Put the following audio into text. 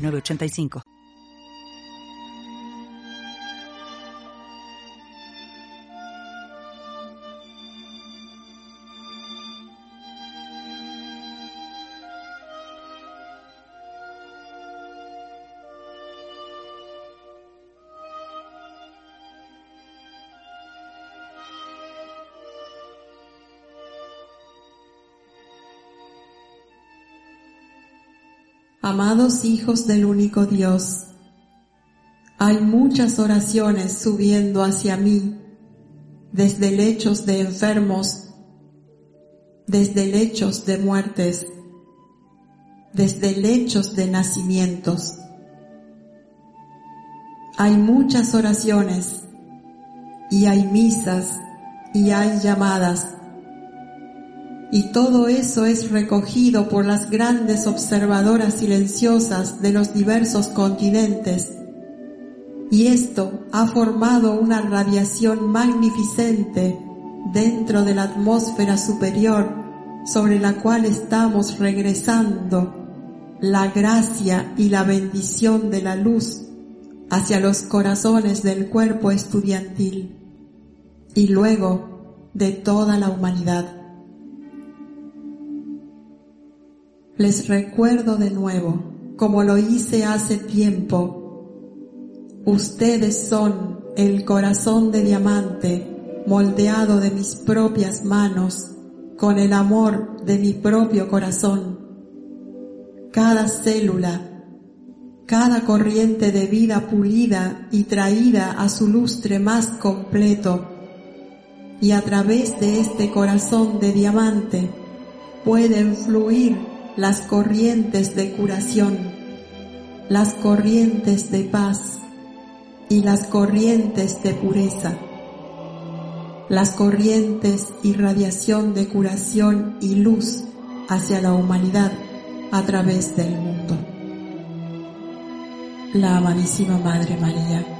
906985. Amados hijos del único Dios, hay muchas oraciones subiendo hacia mí desde lechos de enfermos, desde lechos de muertes, desde lechos de nacimientos. Hay muchas oraciones y hay misas y hay llamadas y todo eso es recogido por las grandes observadoras silenciosas de los diversos continentes. Y esto ha formado una radiación magnificente dentro de la atmósfera superior sobre la cual estamos regresando la gracia y la bendición de la luz hacia los corazones del cuerpo estudiantil y luego de toda la humanidad. Les recuerdo de nuevo, como lo hice hace tiempo, ustedes son el corazón de diamante moldeado de mis propias manos, con el amor de mi propio corazón. Cada célula, cada corriente de vida pulida y traída a su lustre más completo, y a través de este corazón de diamante pueden fluir las corrientes de curación, las corrientes de paz y las corrientes de pureza, las corrientes y radiación de curación y luz hacia la humanidad a través del mundo. La amadísima Madre María